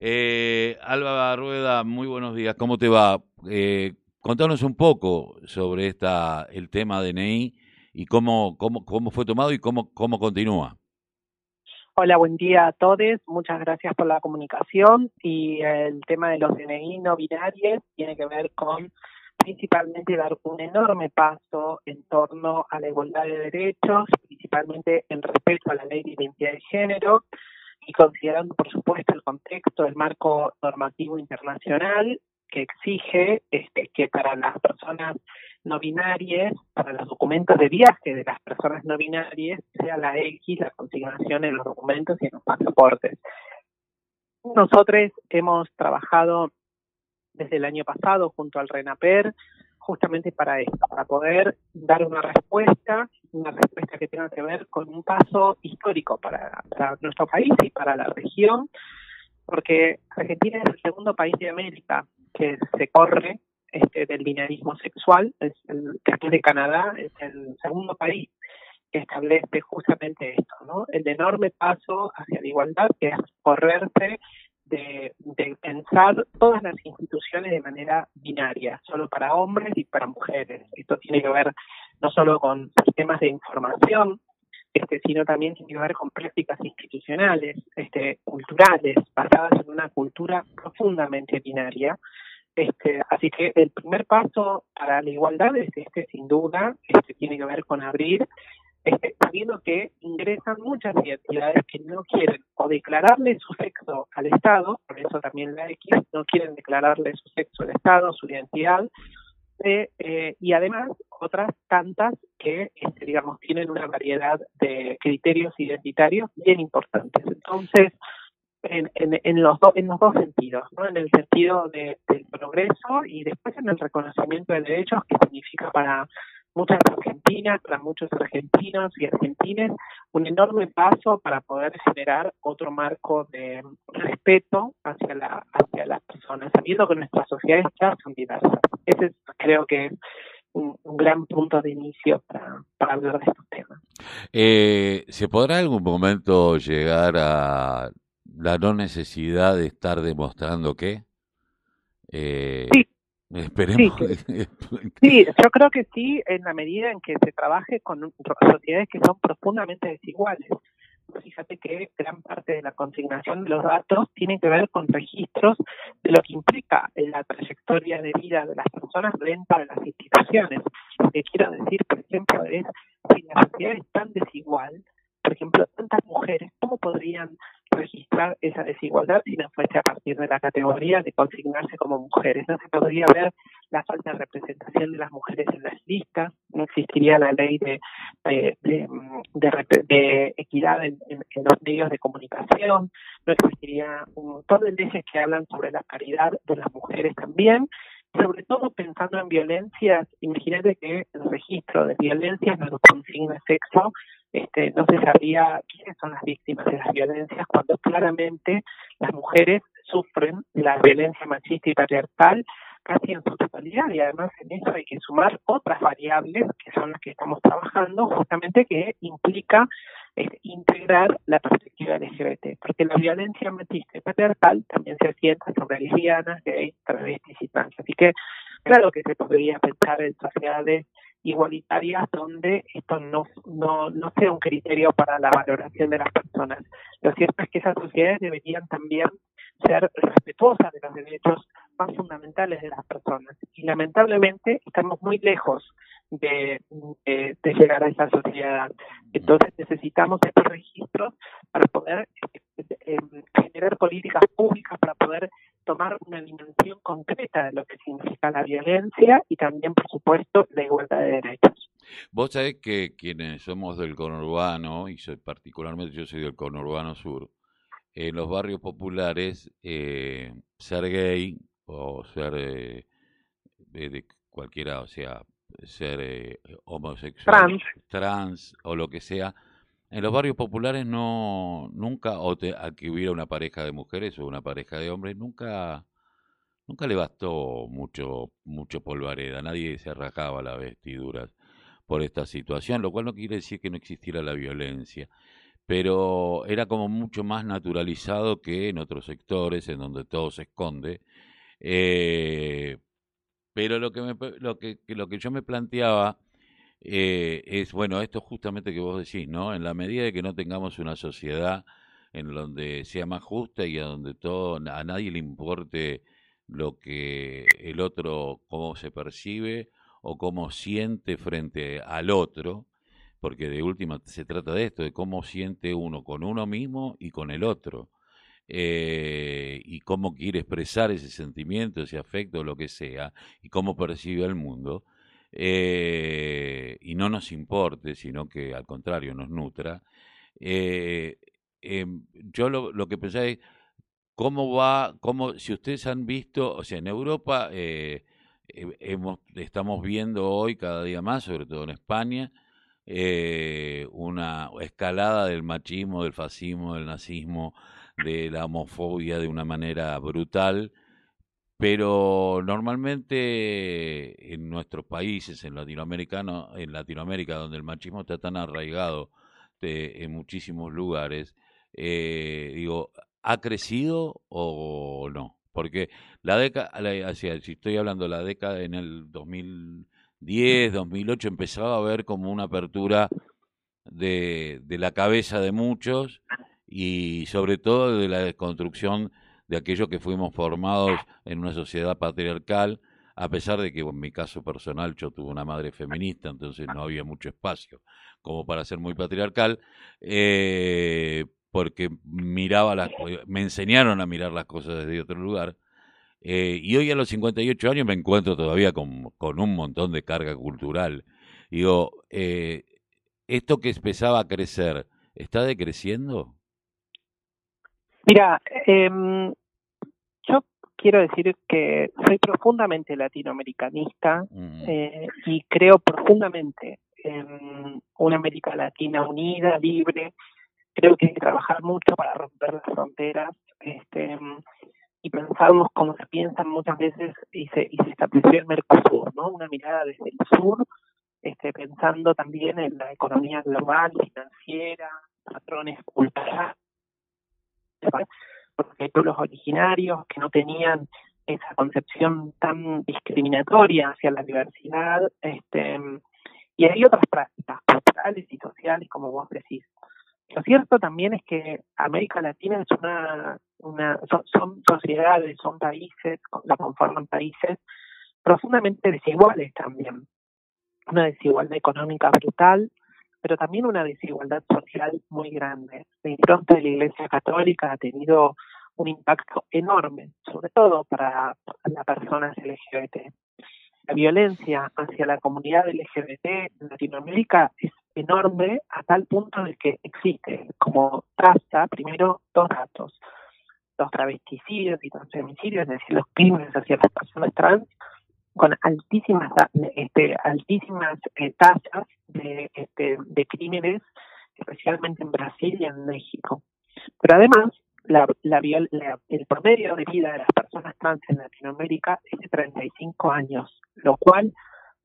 Eh, Alba Rueda, muy buenos días. ¿Cómo te va? Eh, contanos un poco sobre esta el tema DNI y cómo, cómo, cómo fue tomado y cómo, cómo continúa. Hola, buen día a todos. Muchas gracias por la comunicación. Y el tema de los DNI no binarios tiene que ver con principalmente dar un enorme paso en torno a la igualdad de derechos, principalmente en respeto a la ley de identidad de género y considerando, por supuesto, el contexto, el marco normativo internacional que exige este, que para las personas no binarias, para los documentos de viaje de las personas no binarias, sea la X la consignación en los documentos y en los pasaportes. Nosotros hemos trabajado desde el año pasado junto al RENAPER justamente para esto, para poder dar una respuesta, una respuesta que tenga que ver con un paso histórico para, nuestro país y para la región, porque Argentina es el segundo país de América que se corre este, del binarismo sexual, es el, después de Canadá, es el segundo país que establece justamente esto, ¿no? El enorme paso hacia la igualdad que es correrse de, pensar todas las instituciones de manera binaria, solo para hombres y para mujeres. Esto tiene que ver no solo con sistemas de información, este, sino también tiene que ver con prácticas institucionales, este, culturales, basadas en una cultura profundamente binaria. Este, así que el primer paso para la igualdad es este, sin duda, este, tiene que ver con abrir este, sabiendo que ingresan muchas identidades que no quieren o declararle su sexo al Estado, por eso también la X, no quieren declararle su sexo al Estado, su identidad, eh, eh, y además otras tantas que, este, digamos, tienen una variedad de criterios identitarios bien importantes. Entonces, en, en, en los, en los dos sentidos, ¿no? en el sentido del progreso y después en el reconocimiento de derechos que significa para muchas argentinas, para muchos argentinos y argentines, un enorme paso para poder generar otro marco de respeto hacia, la, hacia las personas, sabiendo que nuestras sociedades ya son diversas. Ese creo que es un, gran punto de inicio para, para hablar de estos temas. Eh, ¿Se podrá en algún momento llegar a la no necesidad de estar demostrando que? Eh, sí. Esperemos. Sí, yo creo que sí, en la medida en que se trabaje con sociedades que son profundamente desiguales. Fíjate que gran parte de la consignación de los datos tiene que ver con registros de lo que implica la trayectoria de vida de las personas dentro de las instituciones. Lo que quiero decir, por ejemplo, es si la sociedad es tan desigual, por ejemplo, tantas mujeres, ¿cómo podrían registrar esa desigualdad si no fuese a partir de la categoría de consignarse como mujeres. No se podría ver la falta de representación de las mujeres en las listas, no existiría la ley de, de, equidad en, los medios de comunicación, no existiría un montón de leyes que hablan sobre la paridad de las mujeres también, sobre todo pensando en violencias, imagínate que el registro de violencias no consigna sexo este, no se sabría quiénes son las víctimas de las violencias cuando claramente las mujeres sufren la violencia machista y patriarcal casi en su totalidad y además en eso hay que sumar otras variables que son las que estamos trabajando justamente que implica este, integrar la perspectiva LGBT porque la violencia machista y patriarcal también se asienta sobre lesbianas, gays, travestis y trans. Así que claro que se podría pensar en sociedades igualitarias donde esto no, no, no sea un criterio para la valoración de las personas. Lo cierto es que esas sociedades deberían también ser respetuosas de los derechos más fundamentales de las personas. Y lamentablemente estamos muy lejos de, de, llegar a esa sociedad. Entonces necesitamos estos registros para poder eh, generar políticas públicas, para poder tomar una dimensión concreta de lo que significa la violencia y también, por supuesto, la igualdad de derechos. Vos sabés que quienes somos del conurbano, y soy particularmente yo soy del conurbano sur, en los barrios populares, eh, ser gay o ser eh, de cualquiera, o sea, ser eh, homosexual, trans. trans o lo que sea, en los barrios populares no, nunca, o te, a que hubiera una pareja de mujeres o una pareja de hombres, nunca, nunca le bastó mucho, mucho polvareda, nadie se rajaba las vestiduras por esta situación, lo cual no quiere decir que no existiera la violencia. pero era como mucho más naturalizado que en otros sectores en donde todo se esconde. Eh, pero lo que, me, lo, que, lo que yo me planteaba eh, es, bueno, esto justamente que vos decís, ¿no? En la medida de que no tengamos una sociedad en donde sea más justa y a donde todo, a nadie le importe lo que el otro, cómo se percibe o cómo siente frente al otro, porque de última se trata de esto, de cómo siente uno con uno mismo y con el otro, eh, y cómo quiere expresar ese sentimiento, ese afecto, lo que sea, y cómo percibe el mundo, eh, y no nos importe, sino que al contrario nos nutra. Eh, em, yo lo, que pensaba es, ¿cómo va, cómo, si ustedes han visto, o sea, en Europa hemos, estamos viendo hoy cada día más, sobre todo en España, eh, una escalada del machismo, del fascismo, del nazismo, de la homofobia de una manera brutal, pero normalmente en nuestros países, en latinoamericano, en Latinoamérica, donde el machismo está tan arraigado en muchísimos lugares, eh, digo, ¿ha crecido o no? Porque la década, si estoy hablando de la década en el 2000 10, 2008 empezaba a haber como una apertura de, de la cabeza de muchos y sobre todo de la desconstrucción de aquellos que fuimos formados en una sociedad patriarcal, a pesar de que en mi caso personal yo tuve una madre feminista, entonces no había mucho espacio como para ser muy patriarcal, eh, porque miraba las, me enseñaron a mirar las cosas desde otro lugar, eh, y hoy a los 58 años me encuentro todavía con, con un montón de carga cultural. Digo, eh, ¿esto que empezaba a crecer, está decreciendo? Mira, eh, yo quiero decir que soy profundamente latinoamericanista eh, y creo profundamente en una América Latina unida, libre. Creo que hay que trabajar mucho para romper las fronteras. Este, y pensamos como se piensan muchas veces y se, y se estableció el Mercosur, ¿no? Una mirada desde el sur, este, pensando también en la economía global, financiera, patrones culturales, porque hay pueblos originarios que no tenían esa concepción tan discriminatoria hacia la diversidad, este, y hay otras prácticas culturales y sociales, como vos decís, lo cierto también es que América Latina es una, una son, sociedades, son países, la conforman países profundamente desiguales también. Una desigualdad económica brutal, pero también una desigualdad social muy grande. La impronta la Iglesia Católica ha tenido un impacto enorme, sobre todo para las personas LGBT. La violencia hacia la comunidad LGBT en Latinoamérica es enorme a tal punto de que existe como tasa, primero, dos datos. Los travesticidios y los femicidios, es decir, los crímenes hacia las personas trans, con altísimas este, altísimas eh, tasas de, este, de crímenes, especialmente en Brasil y en México. Pero además, la, la, el promedio de vida de las personas trans en Latinoamérica es de 35 años, lo cual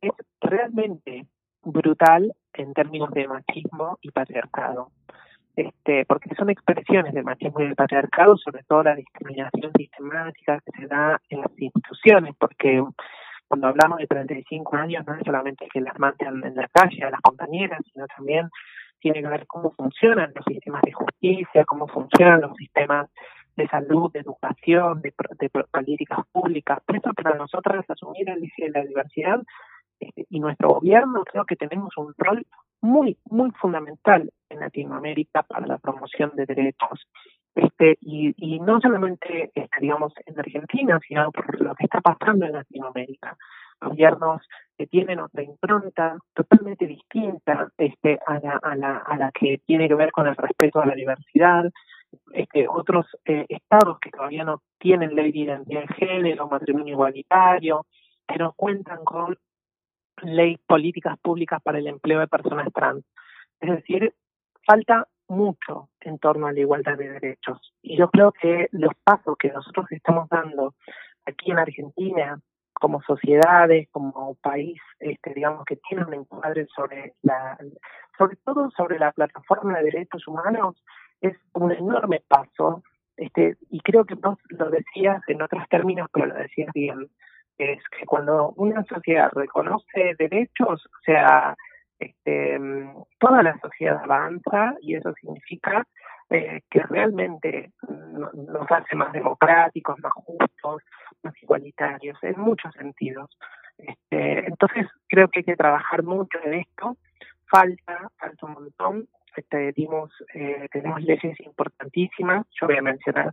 es realmente brutal en términos de machismo y patriarcado. Este, porque son expresiones de machismo y de patriarcado, sobre todo la discriminación sistemática que se da en las instituciones, porque cuando hablamos de 35 años no es solamente que las maten en la calle a las compañeras, sino también tiene que ver cómo funcionan los sistemas de justicia, cómo funcionan los sistemas de salud, de educación, de, políticas públicas. Por eso para nosotros asumir el eje de la diversidad este, y nuestro gobierno creo que tenemos un rol muy, muy fundamental en Latinoamérica para la promoción de derechos. Este, y, y no solamente, este, digamos, en Argentina, sino por lo que está pasando en Latinoamérica. Gobiernos que tienen otra impronta totalmente distinta este, a, la, a, la, a la que tiene que ver con el respeto a la diversidad, este, otros eh, estados que todavía no tienen ley de identidad de género, matrimonio igualitario, que no cuentan con ley políticas públicas para el empleo de personas trans. Es decir, falta mucho en torno a la igualdad de derechos. Y yo creo que los pasos que nosotros estamos dando aquí en Argentina como sociedades, como país, este, digamos que tiene un encuadre sobre la, sobre todo sobre la plataforma de derechos humanos, es un enorme paso, este, y creo que vos lo decías en otros términos, pero lo decías bien, es que cuando una sociedad reconoce derechos, o sea, este, toda la sociedad avanza y eso significa eh, que realmente nos hace más democráticos, más justos, más igualitarios, en muchos sentidos. Este, entonces creo que hay que trabajar mucho en esto. Falta, falta un montón. Este, dimos, eh, tenemos leyes importantísimas. Yo voy a mencionar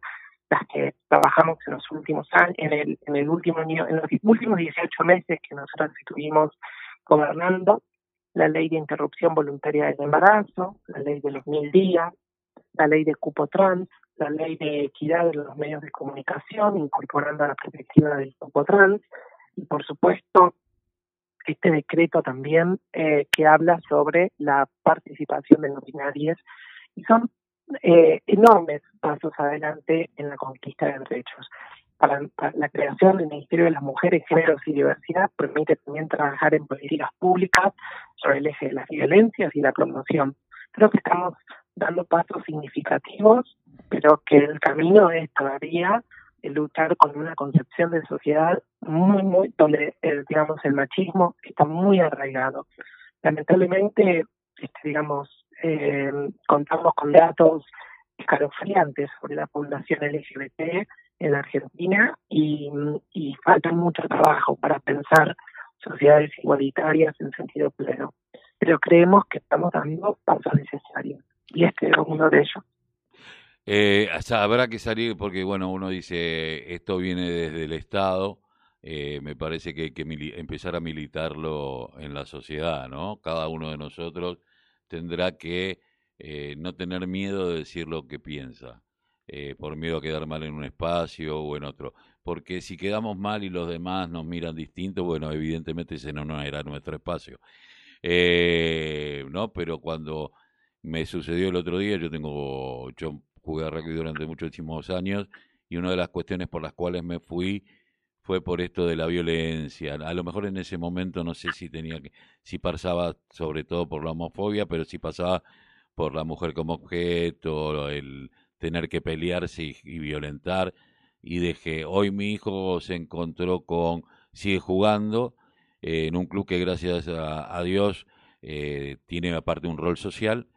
las que trabajamos en los últimos años, en el, en el último en los últimos 18 meses que nosotros estuvimos gobernando, la ley de interrupción voluntaria del embarazo, la ley de los mil días, la ley de cupo trans, la ley de equidad de los medios de comunicación, incorporando la perspectiva del cupo trans, y por supuesto este decreto también eh, que habla sobre la participación de los binarios, y son eh, enormes pasos adelante en la conquista de derechos. Para, la creación del Ministerio de las Mujeres, Géneros y Diversidad permite también trabajar en políticas públicas sobre el eje de las violencias y la promoción. Creo que estamos dando pasos significativos, pero que el camino es todavía luchar con una concepción de sociedad muy, muy, donde, digamos, el machismo está muy arraigado. Lamentablemente, este, digamos, eh, contamos con datos escalofriantes sobre la población LGBT en Argentina y, y falta mucho trabajo para pensar sociedades igualitarias en sentido pleno. Pero creemos que estamos dando pasos necesarios y este es uno de ellos. Eh, habrá que salir porque, bueno, uno dice, esto viene desde el Estado, eh, me parece que hay que empezar a militarlo en la sociedad, ¿no? Cada uno de nosotros tendrá que eh, no tener miedo de decir lo que piensa, eh, por miedo a quedar mal en un espacio o en otro. Porque si quedamos mal y los demás nos miran distinto, bueno, evidentemente ese no, no era nuestro espacio. Eh, ¿no? Pero cuando me sucedió el otro día, yo tengo, yo jugué a rugby durante muchísimos años y una de las cuestiones por las cuales me fui fue por esto de la violencia. A lo mejor en ese momento no sé si tenía que, si pasaba sobre todo por la homofobia, pero si pasaba por la mujer como objeto, el tener que pelearse y, violentar. Y dejé, hoy mi hijo se encontró con, sigue jugando eh, en un club que gracias a, Dios eh, tiene aparte un rol social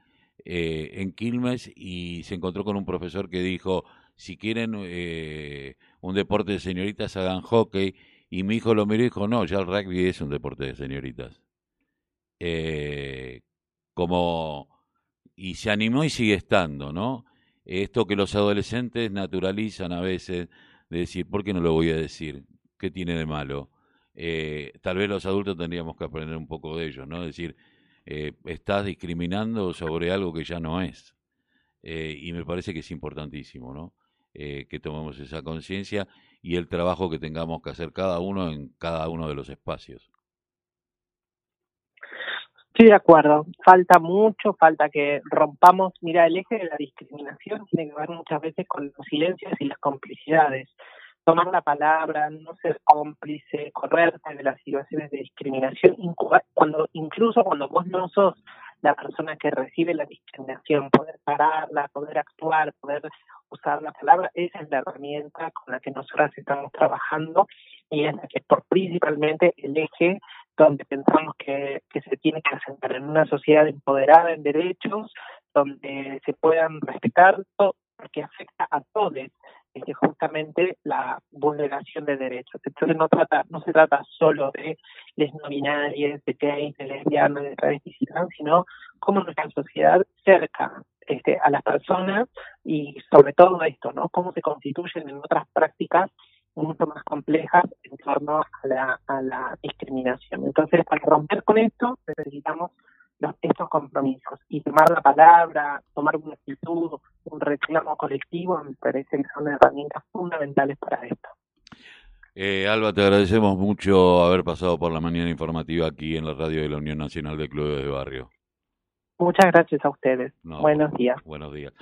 eh, en Quilmes y se encontró con un profesor que dijo, si quieren eh, un deporte de señoritas, hagan hockey. Y mi hijo lo miró y dijo, no, ya el rugby es un deporte de señoritas. Eh, como, y se animó y sigue estando, ¿no? Esto que los adolescentes naturalizan a veces, de decir, ¿por qué no lo voy a decir? ¿Qué tiene de malo? Eh, tal vez los adultos tendríamos que aprender un poco de ellos, ¿no? Decir, eh, estás discriminando sobre algo que ya no es. y me parece que es importantísimo, ¿no? Eh, que tomemos esa conciencia y el trabajo que tengamos que hacer cada uno en cada uno de los espacios. Estoy de acuerdo, falta mucho, falta que rompamos, mira, el eje de la discriminación tiene que ver muchas veces con los silencios y las complicidades. Tomar la palabra, no ser cómplice, correrte de las situaciones de discriminación, cuando incluso cuando vos no sos la persona que recibe la discriminación, poder pararla, poder actuar, poder usar la palabra, esa es la herramienta con la que nosotras estamos trabajando y es la que por principalmente el eje donde pensamos que, que se tiene que asentar en una sociedad empoderada en derechos, donde se puedan respetar todo, porque afecta a todos, es justamente la vulneración de derechos. Entonces no trata, no se trata solo de les no binarias, de gays, de lesbianas, de travestis sino cómo nuestra sociedad cerca este, a las personas y sobre todo esto, ¿no? Cómo se constituyen en otras prácticas mucho más complejas torno a la, a la discriminación. Entonces, para romper con esto, necesitamos estos compromisos y tomar la palabra, tomar una actitud, un reclamo colectivo, me parece que son herramientas fundamentales para esto. Eh, Alba, te agradecemos mucho haber pasado por la mañana informativa aquí en la radio de la Unión Nacional de Clubes de Barrio. Muchas gracias a ustedes. buenos días. Buenos días.